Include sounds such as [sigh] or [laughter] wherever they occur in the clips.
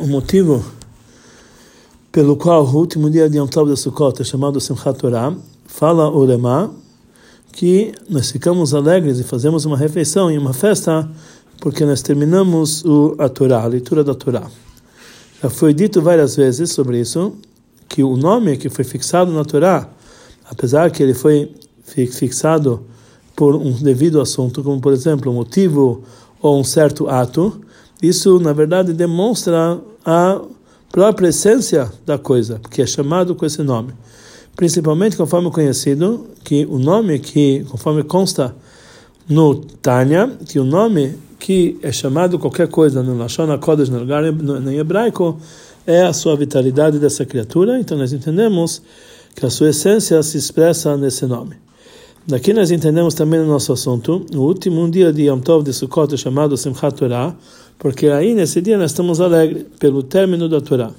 o motivo pelo qual o último dia de Yom de Sukkot é chamado Simchat Torah, fala o Lema que nós ficamos alegres e fazemos uma refeição e uma festa porque nós terminamos o, a Torá, a leitura da Torá. Já foi dito várias vezes sobre isso, que o nome que foi fixado na Torá, apesar que ele foi fixado por um devido assunto, como por exemplo um motivo ou um certo ato, isso na verdade demonstra a própria essência da coisa, porque é chamado com esse nome. Principalmente conforme conhecido, que o nome que, conforme consta no Tânia, que o nome que é chamado qualquer coisa no Lashon HaKodesh, no lugar em hebraico, é a sua vitalidade dessa criatura, então nós entendemos que a sua essência se expressa nesse nome. Daqui nós entendemos também no nosso assunto, o último dia de Yom Tov de Sukkot chamado Simchat Torah, porque aí nesse dia nós estamos alegres pelo término da Torá.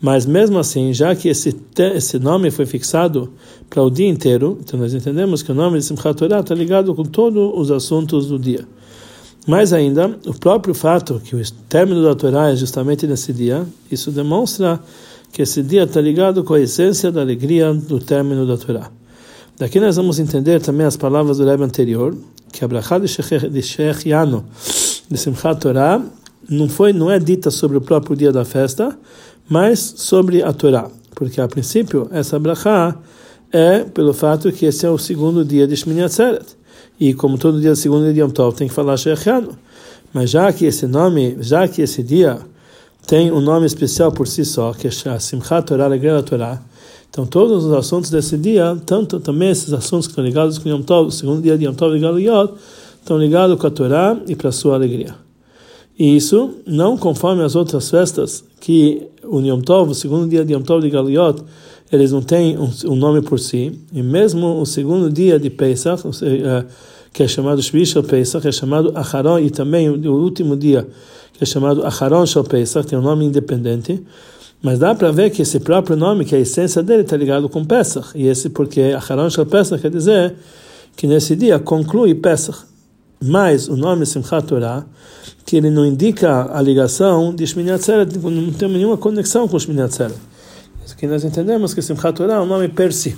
Mas mesmo assim, já que esse, esse nome foi fixado para o dia inteiro, então nós entendemos que o nome de Simchat Torah está ligado com todos os assuntos do dia. Mais ainda, o próprio fato que o término da Torá é justamente nesse dia, isso demonstra que esse dia está ligado com a essência da alegria do término da Torá. Daqui nós vamos entender também as palavras do Rebbe anterior, que a de Sheikh Yano, de Simchat Torah, não, foi, não é dita sobre o próprio dia da festa, mas sobre a Torá. Porque, a princípio, essa brachá é pelo fato que esse é o segundo dia de Shmini Atzeret. E como todo dia segundo dia de Yom Tov tem que falar Sheikh Yano. Mas já que esse nome, já que esse dia tem um nome especial por si só, que é Simchat Torah, Alegria da Torá, então, todos os assuntos desse dia, tanto também esses assuntos que estão ligados com Yom Tov, o segundo dia de Yom Tov e Galuyot, estão ligados com a Torá e para a sua alegria. E isso não conforme as outras festas, que o Yom Tov, o segundo dia de Yom Tov de Galuyot, eles não têm um, um, nome por si, e mesmo o segundo dia de Pesach, que é chamado Shvishal Pesach, é chamado Acharon, e também o, último dia, que é chamado Acharon Shal Pesach, tem um nome independente, mas dá para ver que esse próprio nome, que a essência dele está ligado com Pesach. E esse porque Acharon Shal Pesach quer dizer que nesse dia conclui Pesach. Mas o nome Simchat Torah, que ele não indica a ligação de Shmini Atzeret, não tem nenhuma conexão com Shmini Atzeret. Aqui nós entendemos que Simchat Torah é um nome per si.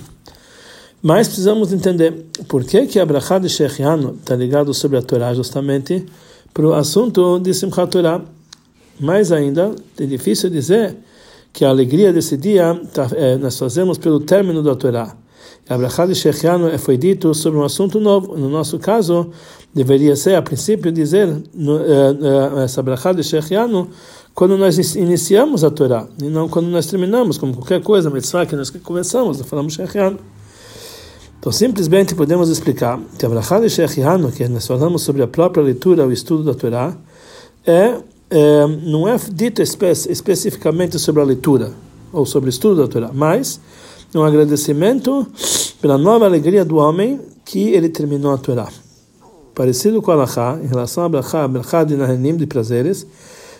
Mas precisamos entender por que que a de Shechiano está ligado sobre a Torá justamente para o assunto de Simchat Torah. Mais ainda, é difícil dizer que a alegria desse dia tá, é, nós fazemos pelo término da Torá. A Brachá de Shechiano é, foi dito sobre um assunto novo. No nosso caso, deveria ser, a princípio, dizer é, é, essa Brachá de Shechiano quando nós iniciamos a Torá, e não quando nós terminamos, como qualquer coisa, só que nós começamos, falamos Shechiano. Então, simplesmente podemos explicar que a Brachá de Shechiano, que nós falamos sobre a própria leitura, o estudo da Torá, é é, não é dito espe especificamente sobre a leitura ou sobre o estudo da Torá, mas um agradecimento pela nova alegria do homem que ele terminou a Torá. Parecido com a Alachá, em relação a Brachá, Brachá de Nahanim, de prazeres,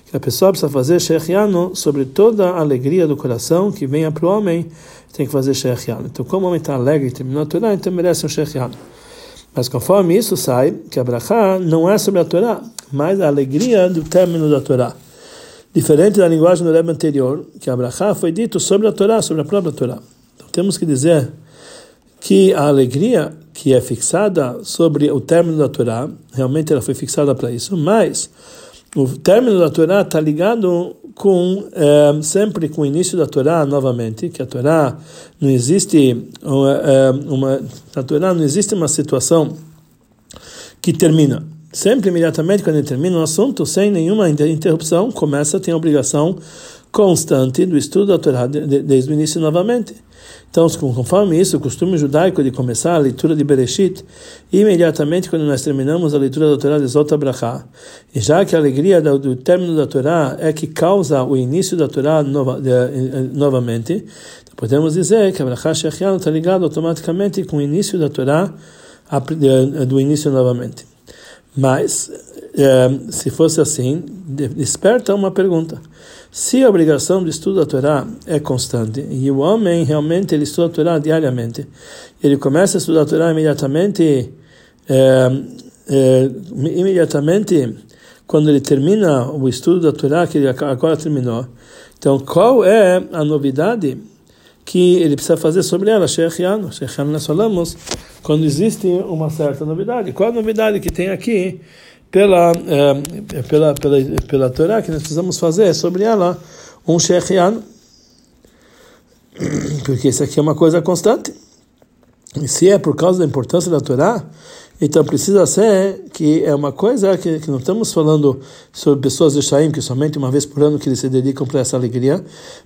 que a pessoa precisa fazer Shechiano sobre toda a alegria do coração que venha para o homem, tem que fazer Shechiano. Então, como o homem está alegre e terminou a Torá, então merece um Shechiano. Mas conforme isso sai, que a Brachá não é sobre a Torá, mas a alegria do término da Torá. Diferente da linguagem do Rebbe anterior, que a Brachá foi dito sobre a Torá, sobre a própria Torá. Então temos que dizer que a alegria que é fixada sobre o término da Torá, realmente ela foi fixada para isso, mas o término da Torá está ligado com é, sempre com o início da Torá novamente, que a Torá não existe uma, é, uma na Torá não existe uma situação que termina. Sempre imediatamente quando termina um assunto, sem nenhuma interrupção, começa tem a obrigação constante do estudo da Torá desde o início novamente. Então, conforme isso, o costume judaico de começar a leitura de Bereshit, imediatamente quando nós terminamos a leitura da Torá de Zot Brachá, e já que a alegria do, término da Torá é que causa o início da Torá nova, de, de, novamente, podemos dizer que a Brachá Shechian está ligado automaticamente com o início da Torá do início novamente. Mas, eh, se fosse assim, desperta uma pergunta. Se a obrigação de estudo da Torá é constante e o homem realmente ele estuda a Torá diariamente, ele começa a estudar a Torá imediatamente, é, é, imediatamente quando ele termina o estudo da Torá, que ele agora terminou. Então, qual é a novidade que ele precisa fazer sobre ela? Shechiano. Shechiano nós falamos quando existe uma certa novidade. Qual a novidade que tem aqui pela, eh, pela, pela, pela Torá que nós precisamos fazer sobre ela um Shechiano? Porque isso aqui é uma coisa constante. E se é por causa da importância da Torá, então precisa ser que é uma coisa que, que não estamos falando sobre pessoas de Shaim, que somente uma vez por ano que eles se dedicam para essa alegria,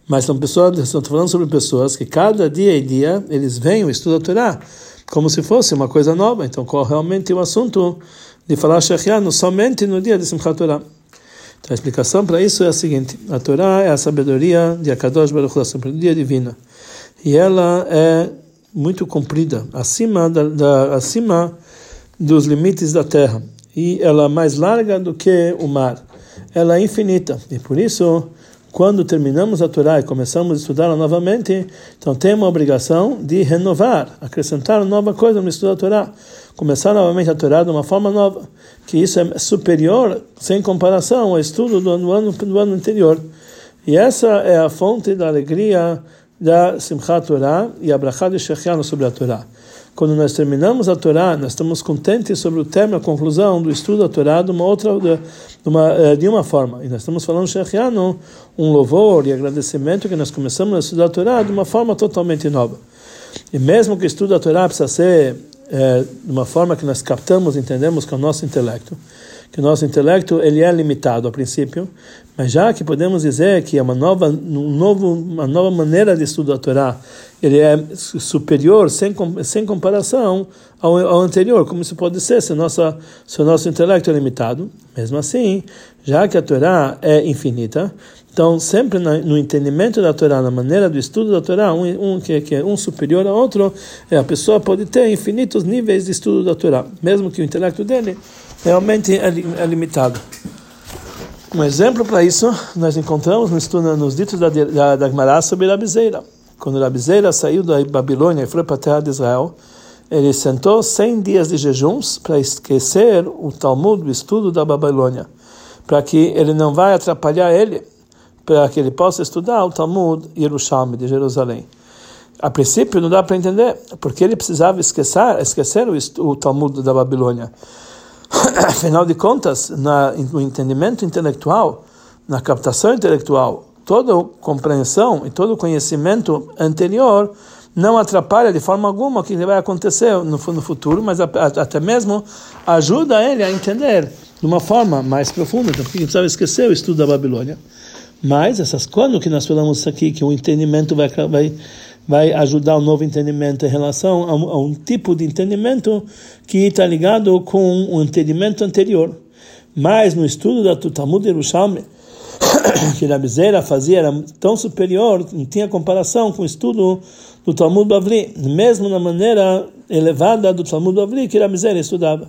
mas são pessoas, estamos falando sobre pessoas que cada dia e dia eles vêm e estudam a Torá como se fosse uma coisa nova. Então qual realmente o assunto de falar Shechianu somente no dia de Simchat Torah. Então a explicação para isso é a seguinte: a Torá é a sabedoria de Akadosh Baruch Hu, sabedoria divina, e ela é muito comprida, acima da, da acima dos limites da terra e ela é mais larga do que o mar. Ela é infinita e por isso quando terminamos a Torá e começamos a estudá-la novamente, então tem uma obrigação de renovar, acrescentar nova coisa no estudo da Torá, começar novamente a Torá de uma forma nova, que isso é superior, sem comparação, ao estudo do, ano, do ano anterior. E essa é a fonte da alegria da Simchat Torah e a Brachá de Shechianu sobre a Torá. Quando nós terminamos a Torá, nós estamos contentes sobre o termo, a conclusão do estudo da Torá de uma outra, de uma, eh, de uma forma. E nós estamos falando Shechianu, um louvor e agradecimento que nós começamos a estudar a Torá de uma forma totalmente nova. E mesmo que o estudo da Torá precisa ser é, de uma forma que nós captamos, entendemos com o nosso intelecto, que o nosso intelecto ele é limitado a princípio, mas já que podemos dizer que é uma nova, um novo, uma nova maneira de estudar a Torá, ele é superior, sem, sem comparação ao, ao anterior, como isso pode ser se, nossa, se o nosso intelecto é limitado. Mesmo assim, já que a Torá é infinita, então sempre no entendimento da Torá, na maneira do estudo da Torá, um, um que, que, é um superior ao outro, é, a pessoa pode ter infinitos níveis de estudo da Torá, mesmo que o intelecto dele realmente é, é limitado. Um exemplo para isso nós encontramos no estudo, nos ditos da, da, da Gemara sobre Rabizeira. Quando Rabizeira saiu da Babilônia e foi para a terra de Israel, ele sentou 100 dias de jejuns para esquecer o Talmud, o estudo da Babilônia, para que ele não vai atrapalhar ele, para que ele possa estudar o Talmud Yerushalmi de Jerusalém. A princípio não dá para entender, porque ele precisava esquecer, esquecer o, o Talmud da Babilônia. [coughs] Afinal de contas, na, no entendimento intelectual, na captação intelectual, toda compreensão e todo conhecimento anterior não atrapalha de forma alguma o que vai acontecer no, no futuro, mas a, a, até mesmo ajuda ele a entender de uma forma mais profunda. Então, precisava esquecer o estudo da Babilônia. Mas essas quando que nós falamos aqui que o entendimento vai, vai vai ajudar o novo entendimento em relação a um, a um tipo de entendimento que está ligado com o entendimento anterior. Mas no estudo da Talmud Yerushalmi, [coughs] que a Zera fazia era tão superior, não tinha comparação com o estudo do Talmud Bavli, mesmo na maneira elevada do Talmud Bavli que a Zera estudava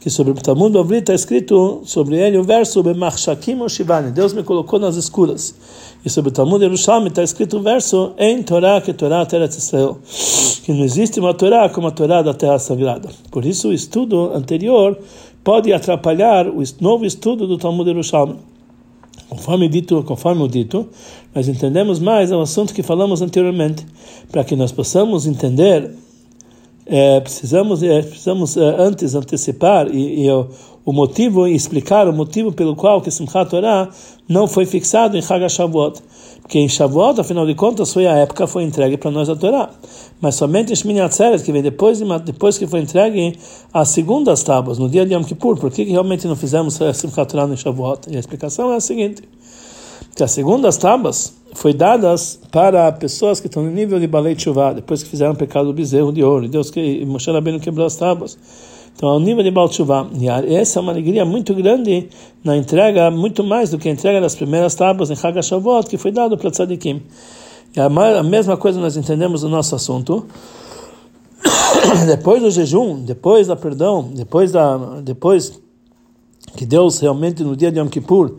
que sobre o Talmud Bavli está escrito sobre ele o verso Bemachshakim Shivani, Deus me colocou nas escuras. E sobre o Talmud Yerushalmi está escrito o verso Em Torá que Torá Teretz Israel, que não existe uma Torá como a Torá da Terra Sagrada. Por isso o estudo anterior pode atrapalhar o novo estudo do Talmud Yerushalmi. Conforme dito, conforme o dito, nós entendemos mais o assunto que falamos anteriormente, para que nós possamos entender é, precisamos, é, precisamos é, antes antecipar e, e o, o, motivo e explicar o motivo pelo qual que Simchat Torah não foi fixado em Chag Shavuot. Porque em Shavuot, afinal de contas, foi a época foi entregue para nós a Torá. Mas somente em Shmini Atzeret, que vem depois, de, depois que foi entregue as segundas tábuas, no dia de Yom Kippur, por que realmente não fizemos Simchat Torah em Shavuot? E a explicação é a seguinte, que as segundas tábuas foi dadas para pessoas que estão no nível de Balei Tshuva, depois que fizeram o pecado do bezerro de ouro, Deus que Moshe Rabbeinu quebrou as tábuas. Então, ao nível de Baal Tshuva, e essa é uma alegria muito grande na entrega, muito mais do que a entrega das primeiras tábuas em Chag Shavuot, que foi dado para Tzadikim. E a mesma coisa nós entendemos no nosso assunto. [coughs] depois do jejum, depois da perdão, depois da depois que Deus realmente no dia de Yom Kippur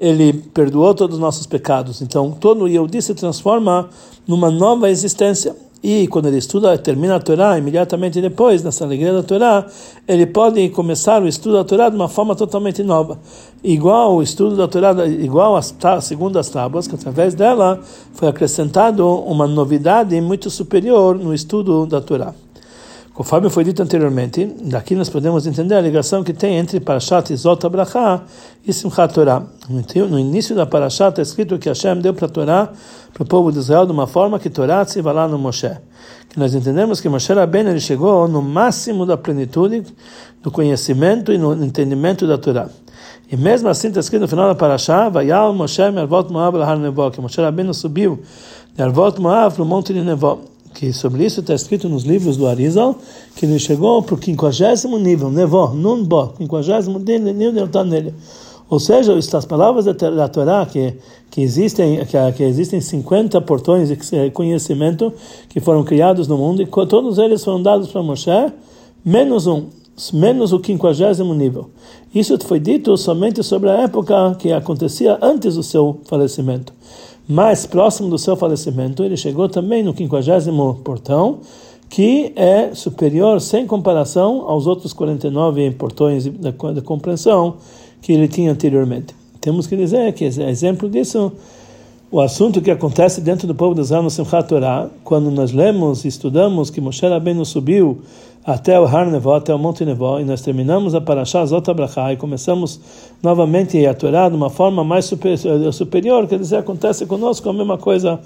ele perdoou todos os nossos pecados. Então, todo Yehudi se transforma numa nova existência. e quando ele estuda, termina a Torá, imediatamente depois, nessa alegria da Torá, ele pode começar o estudo da Torá de uma forma totalmente nova. Igual o estudo da Torá, igual as segundo as tábuas, que através dela foi acrescentado uma novidade muito superior no estudo da Torá. Conforme foi dito anteriormente, daqui nós podemos entender a ligação que tem entre Parashat Izot Abraha e Simchat Torah. No início da Parashat está escrito que Hashem deu para a Torá, para o povo de Israel, de uma forma que Torá se vai lá no Moshe. Que nós entendemos que Moshe Rabbeinu ele chegou no máximo da plenitude do conhecimento e no entendimento da Torá. E mesmo assim está escrito no final da Parashá, Vayal Moshe Mervot Moab Lahar Nevo, que Moshe Rabbeinu subiu de Arvot Moab para o Monte de Nevo que sobre isso está escrito nos livros do Arizal, que ele chegou para o quinquagésimo nível, Nevó, Nunbo, quinquagésimo nível está nele. Ou seja, as palavras da Torá que que existem que, que existem 50 portões de conhecimento que foram criados no mundo e todos eles foram dados para Moshe, menos um, menos o quinquagésimo nível. Isso foi dito somente sobre a época que acontecia antes do seu falecimento mais próximo do seu falecimento, ele chegou também no quinquagésimo portão, que é superior sem comparação aos outros 49 portões da, da compreensão que ele tinha anteriormente. Temos que dizer que é exemplo disso o assunto que acontece dentro do povo de Israel no Simchat Torah, quando nós lemos e estudamos que Moshe Rabbeinu subiu até o Har Nevo, até o Monte Nevo, e nós terminamos a Parashá Zot Abraha e começamos novamente a Torá de uma forma mais superior, superior, quer dizer, acontece conosco a mesma coisa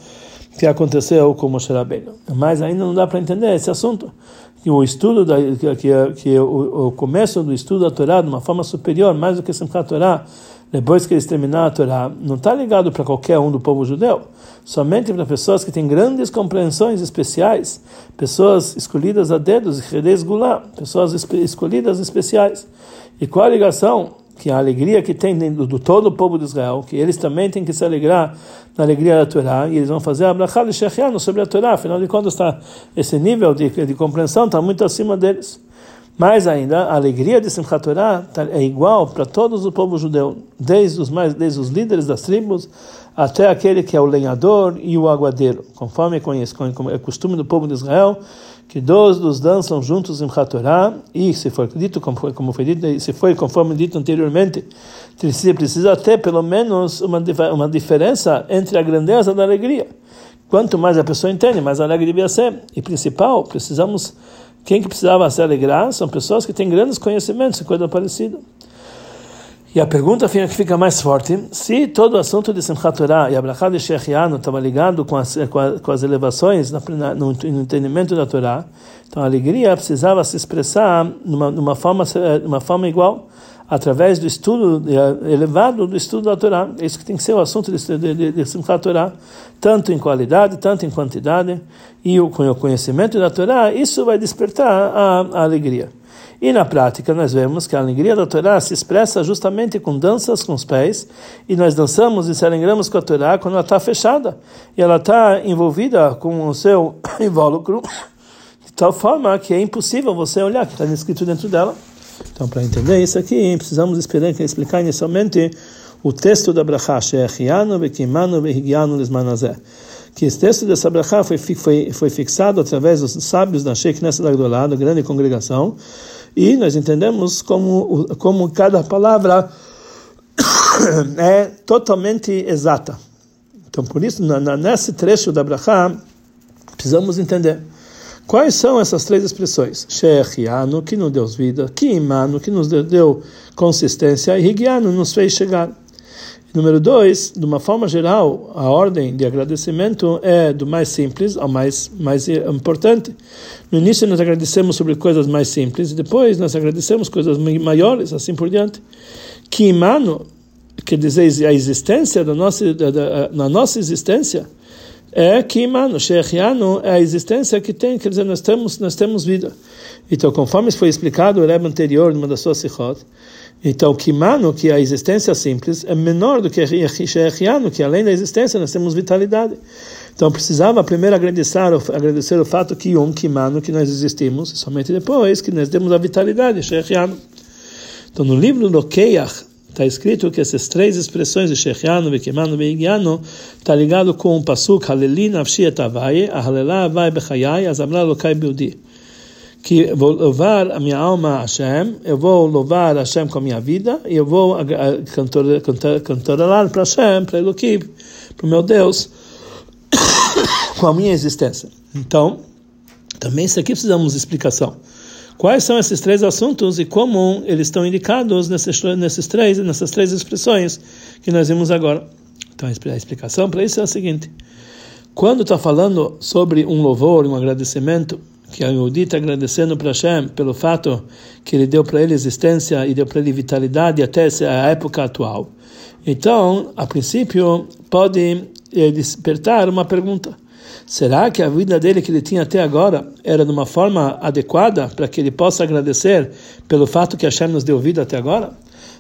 que aconteceu com Moshe Rabbeinu. Mas ainda não dá para entender esse assunto. Que o estudo, da, que, que, que o, o, começo do estudo da Torá de uma forma superior, mais do que Simchat Torah, depois que eles terminaram a Torá, não está ligado para qualquer um do povo judeu, somente para pessoas que têm grandes compreensões especiais, pessoas escolhidas a dedos, pessoas escolhidas especiais. E qual a ligação? Que a alegria que tem dentro do todo o povo de Israel, que eles também têm que se alegrar na alegria da Torá, e eles vão fazer a brachá de sobre a Torá, afinal de contas, está, esse nível de, de compreensão está muito acima deles. Mais ainda, a alegria de Simchat Torah tá, é igual para todos o povo judeu, desde os mais, desde os líderes das tribos até aquele que é o lenhador e o aguadeiro, conforme conhece, como é costume do povo de Israel, que dois dos dançam juntos em Torah, e se for dito como foi, como foi dito, se foi conforme dito anteriormente, precisa, precisa ter pelo menos uma, uma diferença entre a grandeza da alegria. Quanto mais a pessoa entende, mais alegre devia ser. E principal, precisamos quem que precisava se alegrar são pessoas que têm grandes conhecimentos e coisa parecida. E a pergunta que fica mais forte, se todo o assunto de Simchat Torah e Abraham de Shechianu estava ligado com as, com, a, com as elevações no, no, entendimento da Torá, então a alegria precisava se expressar numa, numa, forma, numa forma igual através do estudo eh, elevado do estudo da Torá. É isso que tem que ser o assunto de, de, de, Simchat Torá, tanto em qualidade, tanto em quantidade, e o, com o conhecimento da Torá, isso vai despertar a, a alegria. E na prática nós vemos que a alegria da Torá se expressa justamente com danças com os pés, e nós dançamos e se alegramos com a Torá quando ela está fechada, e ela está envolvida com o seu [coughs] invólucro, [coughs] de tal forma que é impossível você olhar o que está escrito dentro dela. Então, para entender isso aqui, precisamos explicar, explicar inicialmente o texto da Brachá, Shechianu, Bekimanu, Behigianu, Lismanazé. Que esse texto dessa Brachá foi, foi, foi fixado através dos sábios da Sheikh Nessa Agdolá, da grande congregação, e nós entendemos como, como cada palavra [coughs] é totalmente exata. Então, por isso, na, nesse trecho da Brachá, precisamos entender. Quais são essas três expressões? Shechianu, que nos deu vida, Kimanu, que nos deu consistência, e Higianu, nos fez chegar. Número dois, de uma forma geral, a ordem de agradecimento é do mais simples ao mais, mais importante. No início nós agradecemos sobre coisas mais simples, e depois nós agradecemos coisas maiores, assim por diante. Kimanu, quer dizer a existência da nossa, da, da, na nossa existência, é que, mano, é a existência que tem, quer dizer, nós temos, nós temos vida. Então, conforme foi explicado o Rebbe anterior, numa das suas sichot, então, que é a existência simples, é menor do que Shechianu, que além da existência nós temos vitalidade. Então, precisava primeiro agradecer, agradecer o fato que um Kimano, que nós existimos, somente depois que nós temos a vitalidade, Shechianu. Então, no livro do Keyach, Está escrito que essas três expressões de Shechianu, Bekimanu, Beigianu está ligado com o pasuk Haleli Nafshi Etavaye, Ahalelá Avai Bechayai, Azamra Lokai Beudi. Que vou louvar a minha alma a Hashem, eu vou louvar a Hashem com a minha vida, e eu vou cantorar para Hashem, para Elohim, para o meu Deus, [coughs] com a minha existência. Então, também isso aqui precisamos de explicação. Quais são esses três assuntos e como eles estão indicados nesses, nesses três, nessas três expressões que nós vimos agora? Então a explicação para isso é a seguinte: quando está falando sobre um louvor, um agradecimento, que a Yehudi está agradecendo para Hashem pelo fato que ele deu para ele existência e deu para ele vitalidade até a época atual. Então, a princípio, pode eh, despertar uma pergunta. Será que a vida dele que ele tinha até agora era de uma forma adequada para que ele possa agradecer pelo fato que Hashem nos deu vida até agora?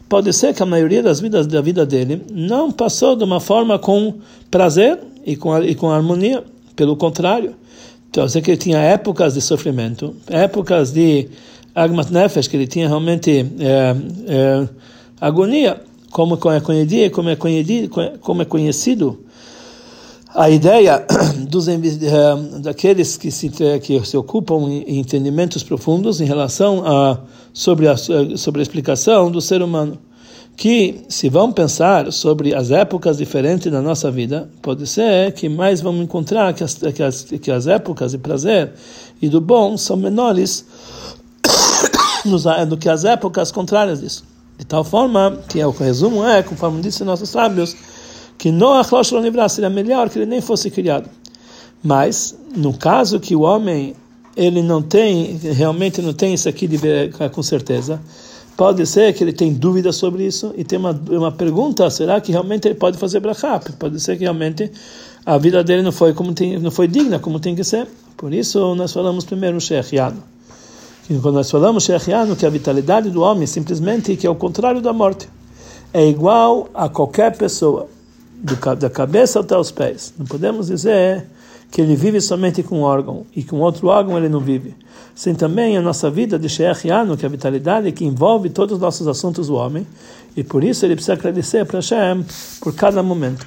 Pode ser que a maioria das vidas da vida dele não passou de uma forma com prazer e com, e com harmonia. Pelo contrário, então, sei que ele tinha épocas de sofrimento, épocas de agmat nefesh, que ele tinha realmente é, é, agonia, como é conhecido, como é conhecido, como é conhecido a ideia [clears throat] dos eh, daqueles que se que se ocupam em entendimentos profundos em relação a sobre a sobre a explicação do ser humano que se vão pensar sobre as épocas diferentes da nossa vida pode ser que mais vamos encontrar que as, que as, que as épocas de prazer e do bom são menores [coughs] do que as épocas contrárias disso. De tal forma que é o resumo é conforme disse nossos sábios que Noach Losh livrar seria melhor que ele nem fosse criado. Mas, no caso que o homem ele não tem, realmente não tem isso aqui de com certeza, pode ser que ele tem dúvidas sobre isso e tem uma, uma pergunta, será que realmente ele pode fazer brachá? Pode ser que realmente a vida dele não foi como tem, não foi digna como tem que ser. Por isso nós falamos primeiro Shechiano. Quando nós falamos Shechiano, que a vitalidade do homem simplesmente que é o contrário da morte. É igual a qualquer pessoa do, da cabeça até os pés. Não podemos dizer que ele vive somente com um órgão e com outro órgão ele não vive. Sim, também a nossa vida de Shechiano, que é a vitalidade que envolve todos os nossos assuntos do homem, e por isso ele precisa agradecer para Hashem por cada momento.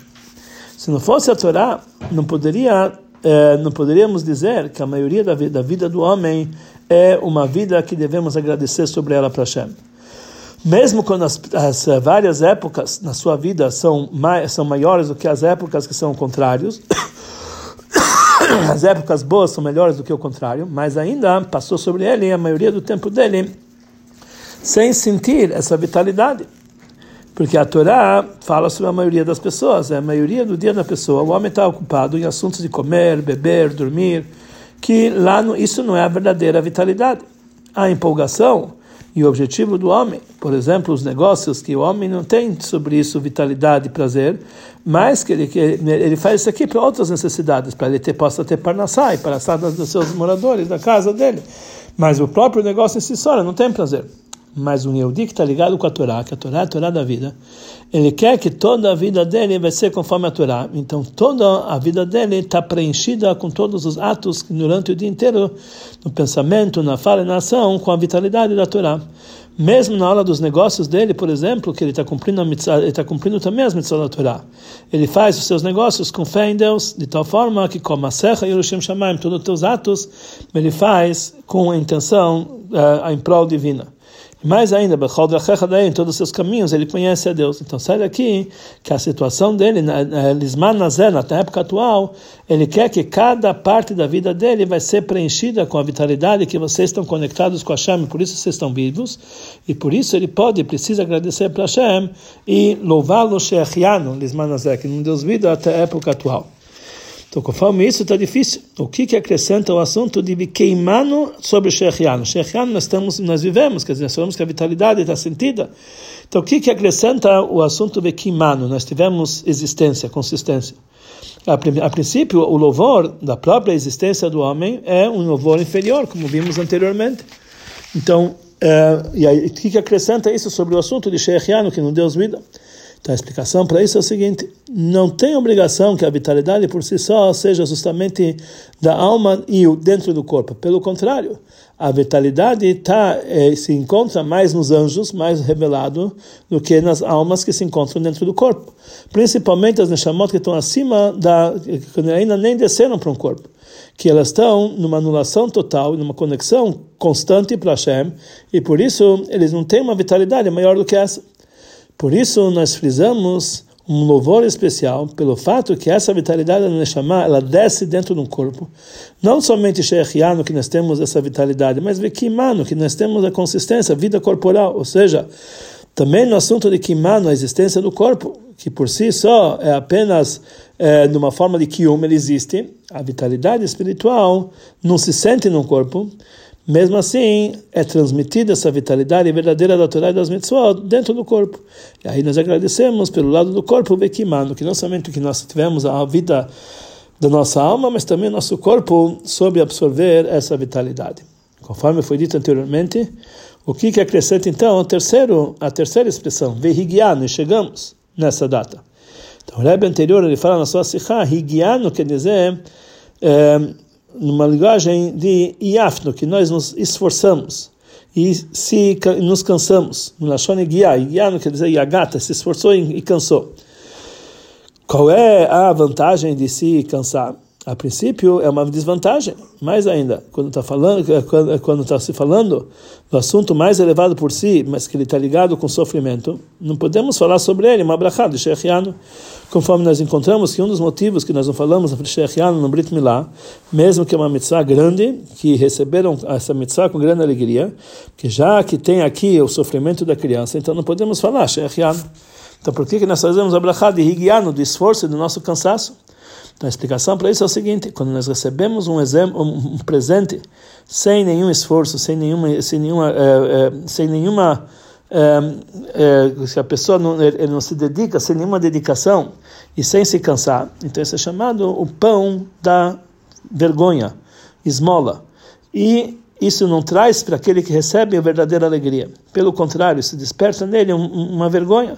Se não fosse a Torá, não poderia eh, não poderíamos dizer que a maioria da vida, da vida do homem é uma vida que devemos agradecer sobre ela para Hashem mesmo quando as, as, eh, várias épocas na sua vida são, mai, são maiores do que as épocas que são contrários, [coughs] as épocas boas são melhores do que o contrário, mas ainda passou sobre ele a maioria do tempo dele sem sentir essa vitalidade. Porque a Torá fala sobre a maioria das pessoas, é a maioria do dia da pessoa. O homem está ocupado em assuntos de comer, beber, dormir, que lá no, isso não é a verdadeira vitalidade. A empolgação e o objetivo do homem, por exemplo, os negócios que o homem não tem sobre isso vitalidade e prazer, mas que ele, que ele faz isso aqui para outras necessidades, para ele ter, possa ter parnassá e parnassá dos seus moradores, da casa dele. Mas o próprio negócio em si só não tem prazer mas um Yehudi que está ligado com a Torá, que a Torá é a Torá da vida, ele quer que toda a vida dele vai ser conforme a Torá. Então toda a vida dele está preenchida com todos os atos durante o dia inteiro, no pensamento, na fala e na ação, com a vitalidade da Torá. Mesmo na hora dos negócios dele, por exemplo, que ele está cumprindo, ele está cumprindo também as mitzvot da Torá. Ele faz os seus negócios com fé em Deus, de tal forma que, como a Serra e Yerushalayim Shamaim, todos os teus atos, ele faz com a intenção uh, em prol divina. Mais ainda, em todos os seus caminhos, ele conhece a Deus. Então, sai daqui que a situação dele, na na época atual, ele quer que cada parte da vida dele vai ser preenchida com a vitalidade que vocês estão conectados com Hashem, por isso vocês estão vivos, e por isso ele pode, precisa agradecer para Hashem e louvá-lo, Shechianu, que não deu vida até a época atual. Então, conforme isso, está difícil. O que, que acrescenta o assunto de queimano sobre Shechiano? Shechiano nós, estamos, nós vivemos, quer dizer, nós falamos que a vitalidade está sentida. Então, o que, que acrescenta o assunto de queimano? Nós tivemos existência, consistência. A, a, princípio, o louvor da própria existência do homem é um louvor inferior, como vimos anteriormente. Então, é, e aí, o que, que acrescenta isso sobre o assunto de Shechiano, que não deu vida? Então a explicação para isso é o seguinte: não tem obrigação que a vitalidade por si só seja justamente da alma e o dentro do corpo. Pelo contrário, a vitalidade tá, é, se encontra mais nos anjos, mais revelado, do que nas almas que se encontram dentro do corpo. Principalmente as neshamot que estão acima da. que ainda nem desceram para um corpo. Que elas estão numa anulação total, numa conexão constante para Hashem, e por isso eles não têm uma vitalidade maior do que essa. Por isso nós frisamos um louvor especial pelo fato que essa vitalidade da Neshama, ela desce dentro do corpo. Não somente Shechiano que nós temos essa vitalidade, mas Vekimano que nós temos a consistência, a vida corporal, ou seja, também no assunto de Kimano, a existência do corpo, que por si só é apenas é, numa forma de Kiyum, ele existe, a vitalidade espiritual não se sente no corpo, mesmo assim, é transmitida essa vitalidade verdadeira da Torá e das mitzvot dentro do corpo. E aí nós agradecemos pelo lado do corpo, Bekimano, que não somente que nós tivemos a vida da nossa alma, mas também nosso corpo soube absorver essa vitalidade. Conforme foi dito anteriormente, o que, que acrescenta então o terceiro, a terceira expressão, Vehigiano, chegamos nessa data. Então o Rebbe anterior ele fala na sua Sikha, Higiano quer dizer. É, numa linguagem de iafno, que nós nos esforçamos e se nos cansamos. No Lashon Igia, Igia não quer dizer Yagata, se esforçou e cansou. Qual é a vantagem de se cansar? A princípio é uma desvantagem, mais ainda, quando está falando, quando está se falando do assunto mais elevado por si, mas que ele está ligado com sofrimento, não podemos falar sobre ele, uma brachá de Shechiano, conforme nós encontramos que um dos motivos que nós não falamos sobre Shechiano no Brit Milá, mesmo que é uma mitzvah grande, que receberam essa mitzvah com grande alegria, que já que tem aqui o sofrimento da criança, então não podemos falar Shechiano. Então por que, que nós fazemos a brachá de Higiano, do esforço e do nosso cansaço? Então a explicação para isso é o seguinte: quando nós recebemos um, exemplo, um presente sem nenhum esforço, sem nenhuma, sem nenhuma, é, é, sem nenhuma é, se a pessoa não, ele não se dedica, sem nenhuma dedicação e sem se cansar, então isso é chamado o pão da vergonha, esmola. E isso não traz para aquele que recebe a verdadeira alegria. Pelo contrário, isso desperta nele um, uma vergonha.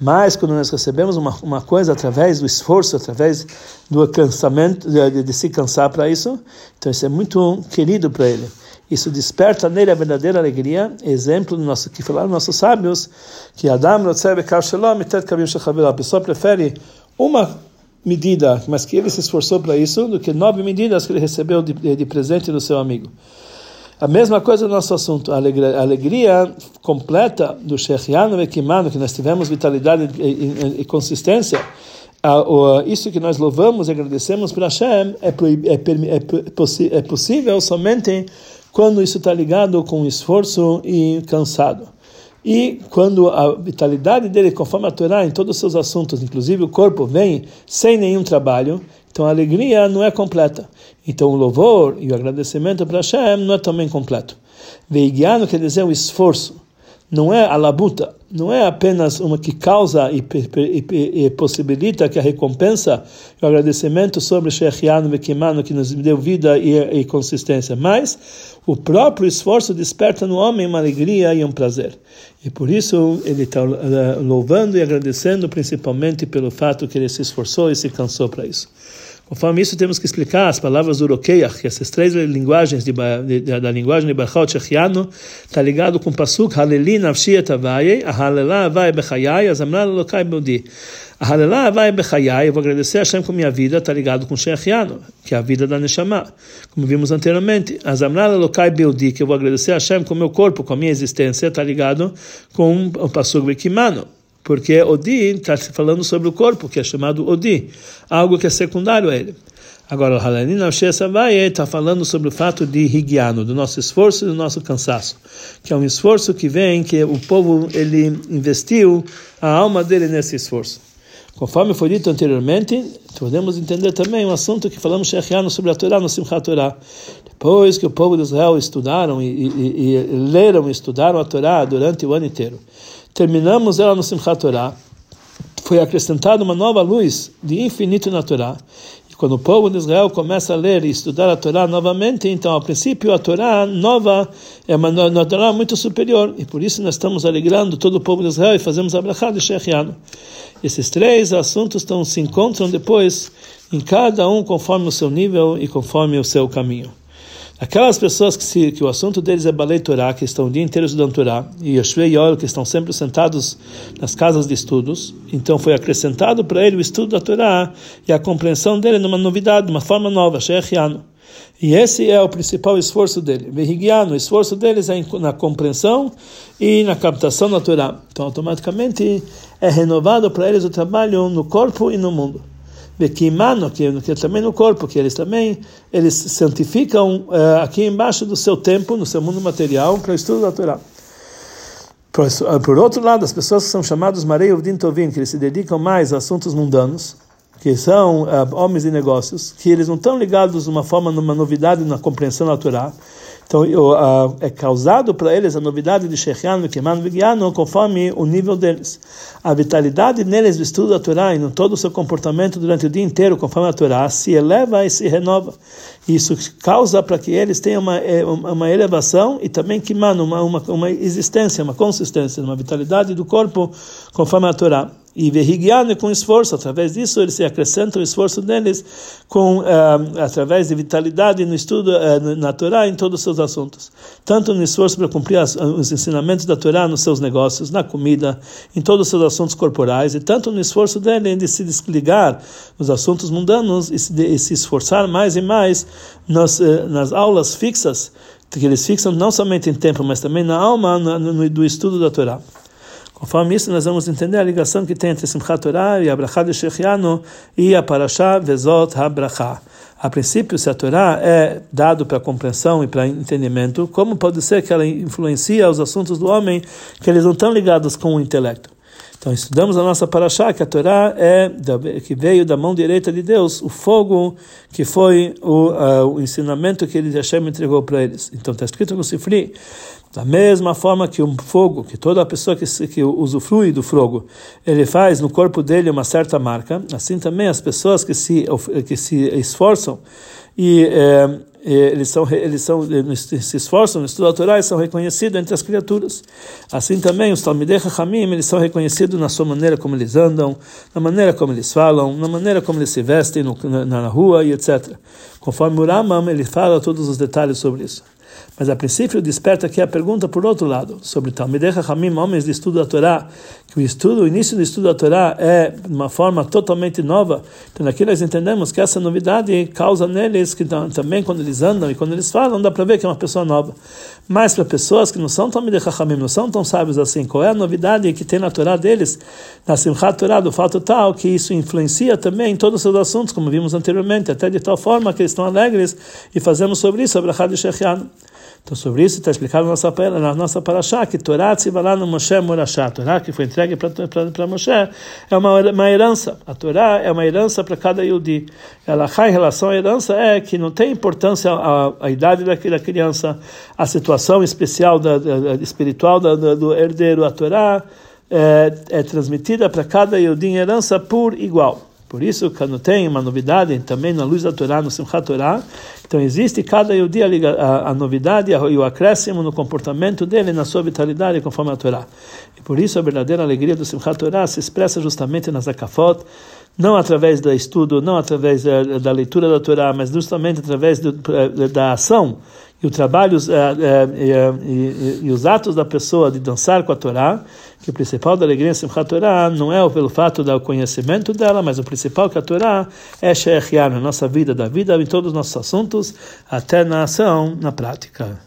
Mas quando nós recebemos uma, uma coisa através do esforço, através do cansamento, de, de se cansar para isso, então isso é muito querido para ele. Isso desperta nele a verdadeira alegria. Exemplo nosso que falaram nossos sábios que Adam a pessoa prefere uma medida, mas que ele se esforçou para isso, do que nove medidas que ele recebeu de, de presente do seu amigo. A mesma coisa no nosso assunto, a alegria, a alegria completa do Shechiano Ekimano, que nós tivemos vitalidade e, e, e consistência, isso que nós louvamos e agradecemos para Hashem é, é, é, é possível somente quando isso está ligado com esforço e cansado. E quando a vitalidade dele, conforme a Torá, em todos os seus assuntos, inclusive o corpo, vem sem nenhum trabalho, então a alegria não é completa. Então o louvor e o agradecimento para Hashem não é também completo. Veigiano quer dizer o esforço, não é a labuta, não é apenas uma que causa e, e, e possibilita que a recompensa e o agradecimento sobre Shechiano Vekimano que nos deu vida e, e consistência, mas o próprio esforço desperta no homem uma alegria e um prazer. E por isso ele está eh, louvando e agradecendo principalmente pelo fato que ele se esforçou e se cansou para isso. Conforme isso, temos que explicar as palavras urokeach, que essas três linguagens de, de, da linguagem de Bachot Shechiano está ligado com o pasuk Haleli nafshi et avaye, a Halela avaye bechayai, azamra lokai beudi. A Halela avaye bechayai, eu vou agradecer a Hashem com minha vida, está ligado com Shechiano, que é a vida da Neshama, como vimos anteriormente. Azamra lokai beudi, que eu vou agradecer a Hashem com meu corpo, com a minha existência, está ligado com o pasuk Bekimano porque Odi está falando sobre o corpo, que é chamado Odi, algo que é secundário a ele. Agora, o Halanin Avshe está falando sobre o fato de Higiano, do nosso esforço e do nosso cansaço, que é um esforço que vem, que o povo ele investiu a alma dele nesse esforço. Conforme foi dito anteriormente, podemos entender também um assunto que falamos sobre a Torá no Simchat Torá. Depois que o povo de Israel estudaram e, e, e leram e estudaram a Torá durante o ano inteiro, terminamos ela no Simchat Torah, foi acrescentada uma nova luz de infinito na Torá. E quando o povo de Israel começa a ler e estudar a Torá novamente, então, ao princípio, a Torá nova é uma, uma Torá muito superior, e por isso nós estamos alegrando todo o povo de Israel e fazemos a brachá de Shechianu. Esses três assuntos estão, se encontram depois em cada um conforme o seu nível e conforme o seu caminho. Aquelas pessoas que, se, que o assunto deles é Balei Torá, que estão o dia inteiro estudando Torá, e Yoshvei Yol, que estão sempre sentados nas casas de estudos, então foi acrescentado para ele o estudo da Torá e a compreensão dele numa novidade, uma forma nova, Shechiano. E esse é o principal esforço dele. Vehigiano, o esforço deles é na compreensão e na captação da Torá. Então, automaticamente, é renovado para eles o trabalho no corpo e no mundo. Bekimano, que, que também no corpo, que eles também eles santificam uh, aqui embaixo do seu tempo, no seu mundo material, para o estudo da Torá. Por, eh, por outro lado, as pessoas que são chamadas Marei Uvdin Tovim, que eles se dedicam mais a assuntos mundanos, que são uh, homens de negócios, que eles não estão ligados de uma forma, numa novidade na compreensão da Torá, então, é causado para eles a novidade de Shechianu, Keman Vigiano, conforme o nível deles. A vitalidade neles do estudo da Torá e no todo o seu comportamento durante o dia inteiro, conforme a Torá, se eleva e se renova. Isso causa para que eles tenham uma, é, uma elevação e também que uma, uma, uma existência, uma consistência, uma vitalidade do corpo, conforme a Torá e verrigiane com esforço. Através disso, eles se acrescentam o esforço deles com uh, através de vitalidade no estudo na Torá em todos os seus assuntos. Tanto no esforço para cumprir as, os ensinamentos da Torá nos seus negócios, na comida, em todos os seus assuntos corporais, e tanto no esforço dele de se desligar dos assuntos mundanos e se, de, e se esforçar mais e mais nas, uh, nas aulas fixas que eles fixam não somente em tempo, mas também na alma no, no, do estudo da Torá. Conforme isso, nós vamos entender a ligação que tem entre Simchat Torah e a Brachá de Shechianu e a Parashá Vezot HaBrachá. A princípio, se a Torá é dado para compreensão e para entendimento, como pode ser que ela influencia os assuntos do homem que eles não estão ligados com o intelecto? Então estudamos a nossa paraxá que a Torá é que veio da mão direita de Deus, o fogo que foi o, uh, o ensinamento que ele Hashem entregou para eles. Então está escrito no Sifri, da mesma forma que um fogo, que toda pessoa que, que usufrui do fogo, ele faz no corpo dele uma certa marca, assim também as pessoas que se, que se esforçam e eh, eles são eles são se esforçam no estudo e são reconhecidos entre as criaturas. Assim também os Talmidei Chachamim, eles são reconhecidos na sua maneira como eles andam, na maneira como eles falam, na maneira como eles se vestem no, na, na, rua e etc. Conforme o Ramam, ele fala todos os detalhes sobre isso. Mas a princípio desperta aqui a pergunta por outro lado, sobre Talmidei Hamim, homens de estudo da Torá, que o estudo, o início do estudo da Torá é de uma forma totalmente nova. Então aqui nós entendemos que essa novidade causa neles que também quando eles andam e quando eles falam, dá para ver que é uma pessoa nova. Mas para pessoas que não são Talmidei Hamim, não são tão sábios assim, qual é a novidade que tem na Torá deles, na Simchat Torá, do fato tal que isso influencia também em todos os seus assuntos, como vimos anteriormente, até de tal forma que eles estão alegres e fazemos sobre isso a Brachad de Shechianu. Então, sobre isso está explicado na nossa, na nossa paraxá, que Torá tzivalá no Moshe Morashá. A Torá que foi entregue para Moshe é uma, uma herança. A Torá é uma herança para cada Yudi. Ela em relação à herança é que não tem importância a, a idade da, da criança, a situação especial da, da espiritual da, do herdeiro. A Torá é, é transmitida para cada Yudi em herança por igual. Por isso, quando tem uma novidade, também na luz da Torá, no Simchat Torá, então existe cada dia a, a novidade e o acréscimo no comportamento dele, na sua vitalidade, conforme a Torá. E por isso a verdadeira alegria do Simchat Torah se expressa justamente nas Zakafot, não através do estudo, não através da, da leitura da Torá, mas justamente através do, da ação e o trabalho e, e, e, os atos da pessoa de dançar com a Torá, que o principal da alegria em Simchat Torá não é pelo fato do conhecimento dela, mas o principal que a Torá é Shechiar na nossa vida, da vida em todos os nossos assuntos, até na ação, na prática.